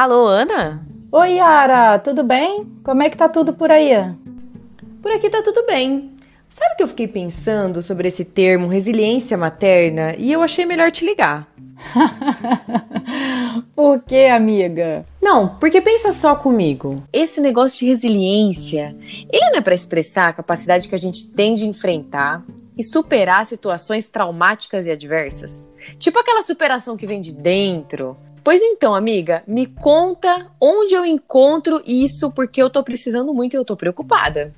Alô, Ana? Oi, Yara, tudo bem? Como é que tá tudo por aí? Por aqui tá tudo bem. Sabe que eu fiquei pensando sobre esse termo resiliência materna e eu achei melhor te ligar. Por que, amiga? Não, porque pensa só comigo. Esse negócio de resiliência, ele não é para expressar a capacidade que a gente tem de enfrentar e superar situações traumáticas e adversas? Tipo aquela superação que vem de dentro. Pois então, amiga, me conta onde eu encontro isso porque eu tô precisando muito e eu tô preocupada.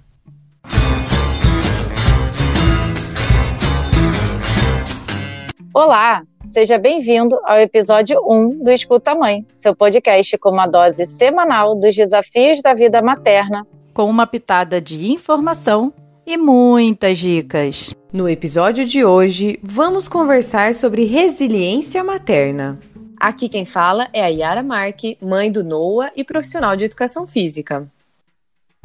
Olá, seja bem-vindo ao episódio 1 do Escuta Mãe, seu podcast com uma dose semanal dos desafios da vida materna, com uma pitada de informação e muitas dicas. No episódio de hoje, vamos conversar sobre resiliência materna. Aqui quem fala é a Yara Marque, mãe do Noah e profissional de educação física.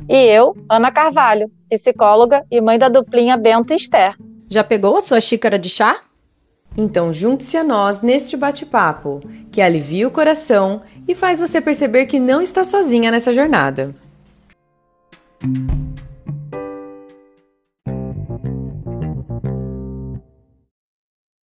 E eu, Ana Carvalho, psicóloga e mãe da duplinha Bento e Esther. Já pegou a sua xícara de chá? Então junte-se a nós neste bate-papo, que alivia o coração e faz você perceber que não está sozinha nessa jornada.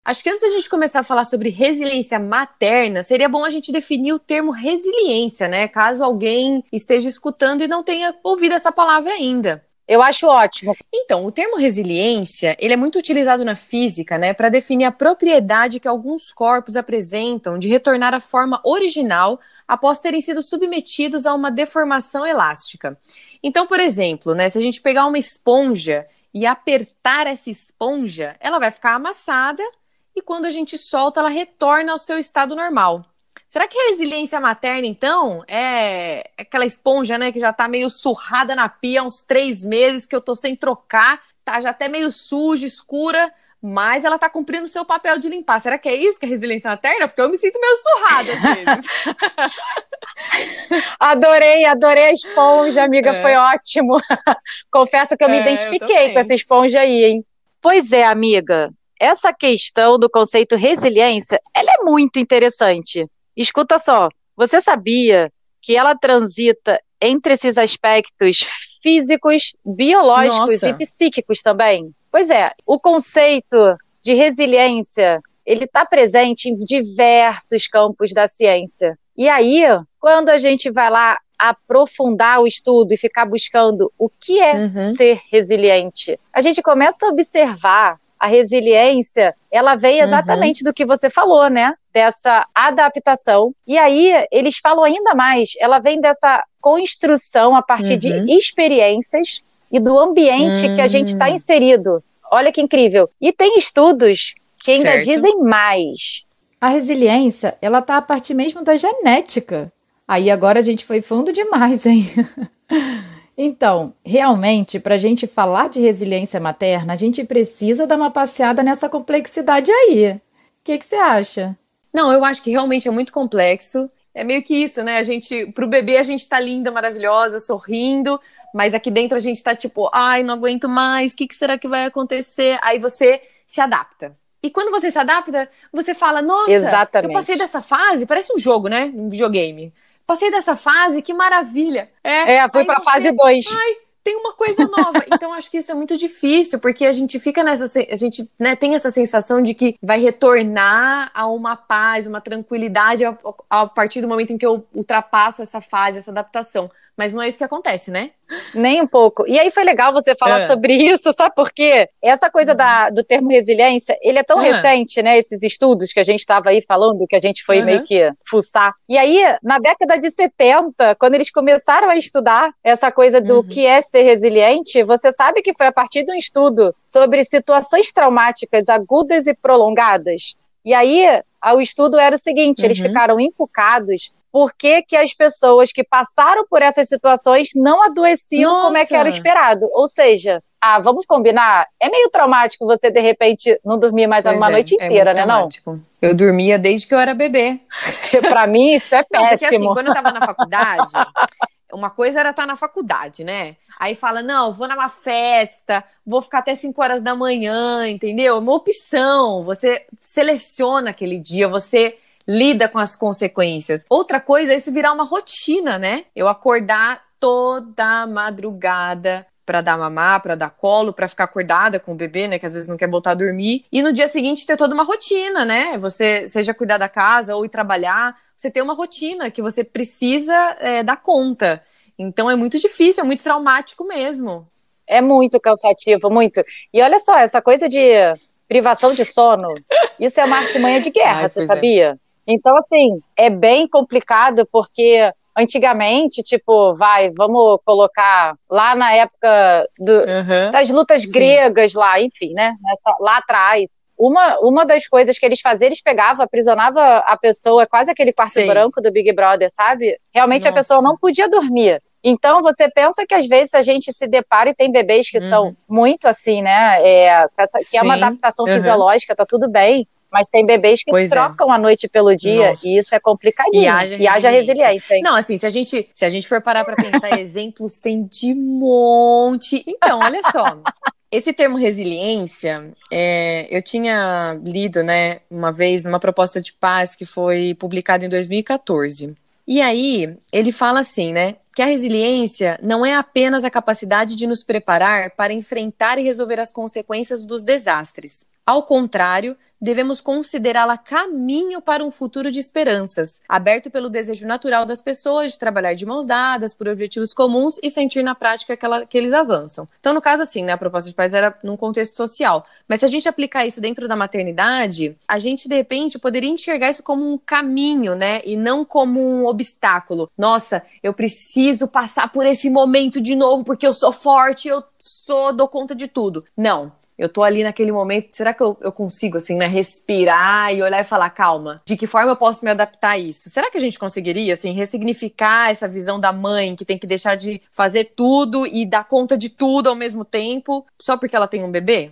Acho que antes da gente começar a falar sobre resiliência materna, seria bom a gente definir o termo resiliência, né? Caso alguém esteja escutando e não tenha ouvido essa palavra ainda. Eu acho ótimo. Então, o termo resiliência, ele é muito utilizado na física, né, para definir a propriedade que alguns corpos apresentam de retornar à forma original após terem sido submetidos a uma deformação elástica. Então, por exemplo, né, se a gente pegar uma esponja e apertar essa esponja, ela vai ficar amassada e quando a gente solta, ela retorna ao seu estado normal. Será que a resiliência materna, então, é aquela esponja, né, que já tá meio surrada na pia há uns três meses, que eu tô sem trocar, tá já até meio suja, escura, mas ela tá cumprindo o seu papel de limpar. Será que é isso que é resiliência materna? Porque eu me sinto meio surrada às vezes. adorei, adorei a esponja, amiga, é. foi ótimo. Confesso que eu me é, identifiquei eu com essa esponja aí, hein? Pois é, amiga essa questão do conceito resiliência, ela é muito interessante. Escuta só, você sabia que ela transita entre esses aspectos físicos, biológicos Nossa. e psíquicos também? Pois é, o conceito de resiliência, ele está presente em diversos campos da ciência. E aí, quando a gente vai lá aprofundar o estudo e ficar buscando o que é uhum. ser resiliente, a gente começa a observar a resiliência, ela veio uhum. exatamente uhum. do que você falou, né? Dessa adaptação. E aí, eles falam ainda mais, ela vem dessa construção a partir uhum. de experiências e do ambiente uhum. que a gente está hum. inserido. Olha que incrível. E tem estudos que ainda certo. dizem mais. A resiliência, ela está a partir mesmo da genética. Aí agora a gente foi fundo demais, hein? Então, realmente, para a gente falar de resiliência materna, a gente precisa dar uma passeada nessa complexidade aí. O que, que você acha? Não, eu acho que realmente é muito complexo. É meio que isso, né? A gente, pro bebê, a gente tá linda, maravilhosa, sorrindo, mas aqui dentro a gente tá tipo, ai, não aguento mais, o que, que será que vai acontecer? Aí você se adapta. E quando você se adapta, você fala, nossa, Exatamente. eu passei dessa fase, parece um jogo, né? Um videogame passei dessa fase, que maravilha. É, é fui pra fase 2. Ai, tem uma coisa nova. então, acho que isso é muito difícil, porque a gente fica nessa. A gente né, tem essa sensação de que vai retornar a uma paz, uma tranquilidade a, a partir do momento em que eu ultrapasso essa fase, essa adaptação. Mas não é isso que acontece, né? Nem um pouco. E aí foi legal você falar é. sobre isso, sabe por quê? Essa coisa da, do termo resiliência, ele é tão uhum. recente, né? Esses estudos que a gente estava aí falando, que a gente foi uhum. meio que fuçar. E aí, na década de 70, quando eles começaram a estudar essa coisa do uhum. que é ser resiliente, você sabe que foi a partir de um estudo sobre situações traumáticas agudas e prolongadas. E aí, o estudo era o seguinte: eles uhum. ficaram encucados por que, que as pessoas que passaram por essas situações não adoeciam Nossa. como é que era esperado. Ou seja, ah, vamos combinar? É meio traumático você, de repente, não dormir mais pois uma é, noite é inteira, é né, traumático. não? Eu dormia desde que eu era bebê. pra mim, isso é péssimo. Não, porque assim, quando eu tava na faculdade, uma coisa era estar na faculdade, né? Aí fala, não, vou numa festa, vou ficar até 5 horas da manhã, entendeu? É uma opção. Você seleciona aquele dia, você lida com as consequências. Outra coisa é isso virar uma rotina, né? Eu acordar toda madrugada para dar mamar, para dar colo, para ficar acordada com o bebê, né, que às vezes não quer voltar a dormir, e no dia seguinte ter toda uma rotina, né? Você seja cuidar da casa ou ir trabalhar, você tem uma rotina que você precisa é, dar conta. Então é muito difícil, é muito traumático mesmo. É muito cansativo, muito. E olha só, essa coisa de privação de sono, isso é uma artimanha de guerra, Ai, você é. sabia? É. Então, assim, é bem complicado porque antigamente, tipo, vai, vamos colocar lá na época do, uhum, das lutas sim. gregas lá, enfim, né? Nessa, lá atrás. Uma, uma das coisas que eles faziam, eles pegavam, aprisionavam a pessoa, quase aquele quarto Sim. branco do Big Brother, sabe? Realmente Nossa. a pessoa não podia dormir. Então, você pensa que às vezes a gente se depara e tem bebês que uhum. são muito assim, né? É, que é uma adaptação uhum. fisiológica, tá tudo bem. Mas tem bebês que pois é. trocam é. a noite pelo dia Nossa. e isso é complicadinho. E haja, e haja resiliência. Não, assim, se a gente, se a gente for parar para pensar exemplos, tem de monte. Então, olha só. Esse termo resiliência, é, eu tinha lido, né, uma vez numa proposta de paz que foi publicada em 2014. E aí, ele fala assim, né, que a resiliência não é apenas a capacidade de nos preparar para enfrentar e resolver as consequências dos desastres. Ao contrário, devemos considerá-la caminho para um futuro de esperanças, aberto pelo desejo natural das pessoas de trabalhar de mãos dadas por objetivos comuns e sentir na prática que, ela, que eles avançam. Então, no caso, assim, né, a proposta de paz era num contexto social. Mas se a gente aplicar isso dentro da maternidade, a gente, de repente, poderia enxergar isso como um caminho, né? E não como um obstáculo. Nossa, eu preciso passar por esse momento de novo porque eu sou forte, eu sou, dou conta de tudo. Não eu tô ali naquele momento, será que eu, eu consigo, assim, né, respirar e olhar e falar, calma, de que forma eu posso me adaptar a isso? Será que a gente conseguiria, assim, ressignificar essa visão da mãe que tem que deixar de fazer tudo e dar conta de tudo ao mesmo tempo, só porque ela tem um bebê?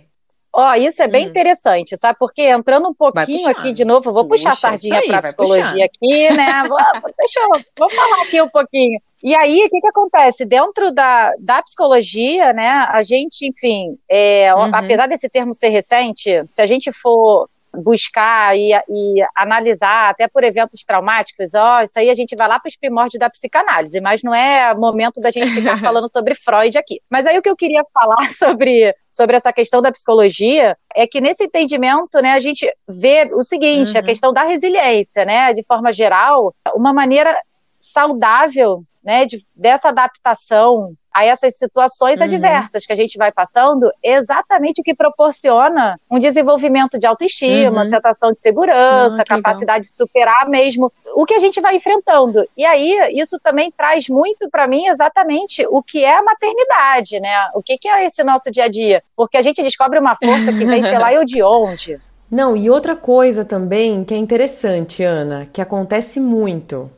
Ó, oh, isso é bem hum. interessante, sabe? Porque entrando um pouquinho aqui de novo, vou Puxa, puxar a sardinha para psicologia aqui, né? Vou, deixa eu vou falar aqui um pouquinho. E aí, o que, que acontece? Dentro da, da psicologia, né, a gente, enfim, é, uhum. apesar desse termo ser recente, se a gente for buscar e, e, analisar, até por eventos traumáticos, ó, isso aí a gente vai lá para os primórdios da psicanálise, mas não é momento da gente ficar falando sobre Freud aqui. Mas aí o que eu queria falar sobre, sobre essa questão da psicologia é que nesse entendimento, né, a gente vê o seguinte, uhum. a questão da resiliência, né, de forma geral, uma maneira saudável né, de, dessa adaptação a essas situações uhum. adversas que a gente vai passando, exatamente o que proporciona um desenvolvimento de autoestima, uhum. sensação de segurança, ah, capacidade legal. de superar mesmo o que a gente vai enfrentando. E aí, isso também traz muito para mim exatamente o que é a maternidade, né? O que, que é esse nosso dia a dia? Porque a gente descobre uma força que vem, sei lá, eu de onde. Não, e outra coisa também que é interessante, Ana, que acontece muito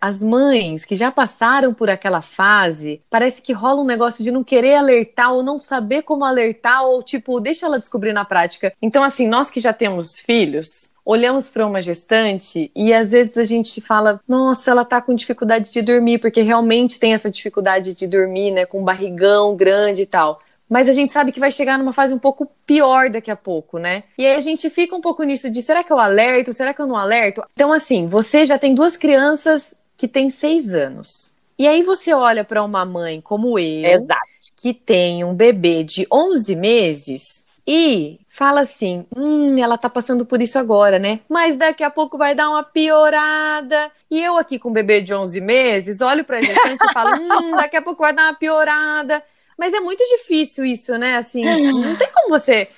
as mães que já passaram por aquela fase, parece que rola um negócio de não querer alertar ou não saber como alertar ou tipo, deixa ela descobrir na prática. Então assim, nós que já temos filhos, olhamos para uma gestante e às vezes a gente fala: "Nossa, ela tá com dificuldade de dormir", porque realmente tem essa dificuldade de dormir, né, com um barrigão grande e tal mas a gente sabe que vai chegar numa fase um pouco pior daqui a pouco, né? E aí a gente fica um pouco nisso de será que eu alerto, será que eu não alerto? Então, assim, você já tem duas crianças que tem seis anos. E aí você olha para uma mãe como eu, Exato. que tem um bebê de 11 meses e fala assim: hum, ela tá passando por isso agora, né? Mas daqui a pouco vai dar uma piorada. E eu aqui com um bebê de 11 meses, olho pra gestante e falo: hum, daqui a pouco vai dar uma piorada. Mas é muito difícil isso, né? Assim, não tem como você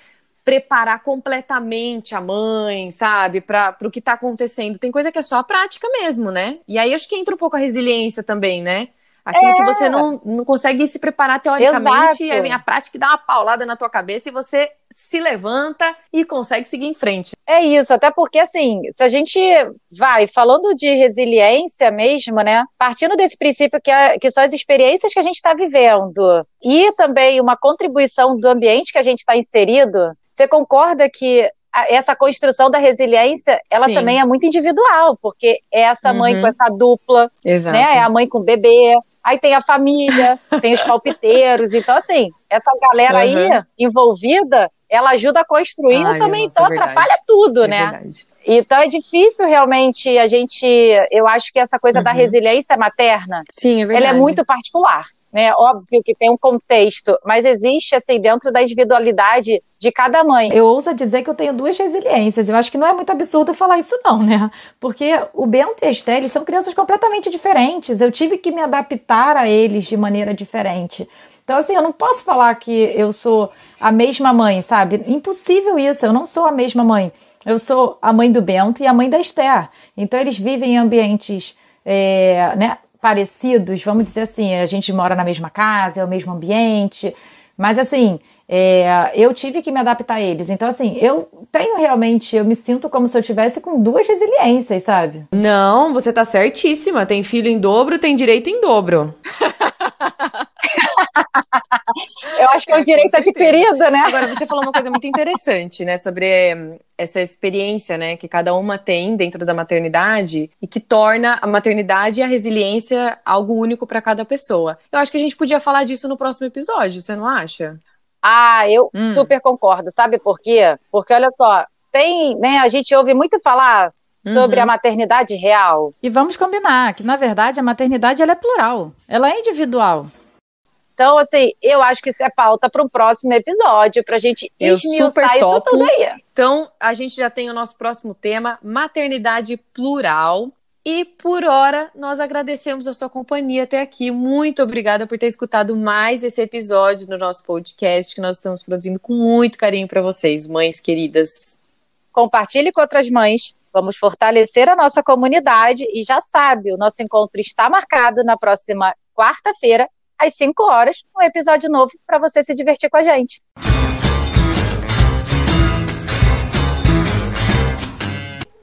preparar completamente a mãe, sabe, para o que está acontecendo. Tem coisa que é só a prática mesmo, né? E aí acho que entra um pouco a resiliência também, né? Aquilo é. que você não, não consegue se preparar teoricamente, Exato. vem a prática e dá uma paulada na tua cabeça e você se levanta e consegue seguir em frente. É isso, até porque assim, se a gente vai falando de resiliência mesmo, né? Partindo desse princípio que, é, que são as experiências que a gente está vivendo e também uma contribuição do ambiente que a gente está inserido, você concorda que essa construção da resiliência, ela Sim. também é muito individual, porque é essa uhum. mãe com essa dupla, Exato. né? É a mãe com o bebê, aí tem a família, tem os palpiteiros, então assim, essa galera uhum. aí envolvida, ela ajuda a construir, Ai, também nossa, então é atrapalha tudo, é né? Verdade. Então é difícil realmente a gente, eu acho que essa coisa uhum. da resiliência materna, Sim, é ela é muito particular né? Óbvio que tem um contexto, mas existe assim dentro da individualidade de cada mãe. Eu ouso dizer que eu tenho duas resiliências. Eu acho que não é muito absurdo falar isso não, né? Porque o Bento e a Estelle são crianças completamente diferentes. Eu tive que me adaptar a eles de maneira diferente. Então, assim, eu não posso falar que eu sou a mesma mãe, sabe? Impossível isso, eu não sou a mesma mãe. Eu sou a mãe do Bento e a mãe da Esther. Então, eles vivem em ambientes é, né, parecidos, vamos dizer assim, a gente mora na mesma casa, é o mesmo ambiente, mas assim, é, eu tive que me adaptar a eles. Então, assim, eu tenho realmente, eu me sinto como se eu tivesse com duas resiliências, sabe? Não, você tá certíssima. Tem filho em dobro, tem direito em dobro. Eu acho que é um direito adquirido, né? Agora, você falou uma coisa muito interessante, né, sobre hum, essa experiência, né, que cada uma tem dentro da maternidade e que torna a maternidade e a resiliência algo único para cada pessoa. Eu acho que a gente podia falar disso no próximo episódio, você não acha? Ah, eu hum. super concordo. Sabe por quê? Porque olha só, tem, né, a gente ouve muito falar sobre uhum. a maternidade real. E vamos combinar que, na verdade, a maternidade ela é plural, ela é individual. Então, assim, eu acho que isso é pauta para um próximo episódio, para a gente eu esmiuçar isso tudo aí. Então, a gente já tem o nosso próximo tema, maternidade plural. E por hora, nós agradecemos a sua companhia até aqui. Muito obrigada por ter escutado mais esse episódio no nosso podcast que nós estamos produzindo com muito carinho para vocês, mães queridas. Compartilhe com outras mães. Vamos fortalecer a nossa comunidade e já sabe, o nosso encontro está marcado na próxima quarta-feira às 5 horas, um episódio novo para você se divertir com a gente.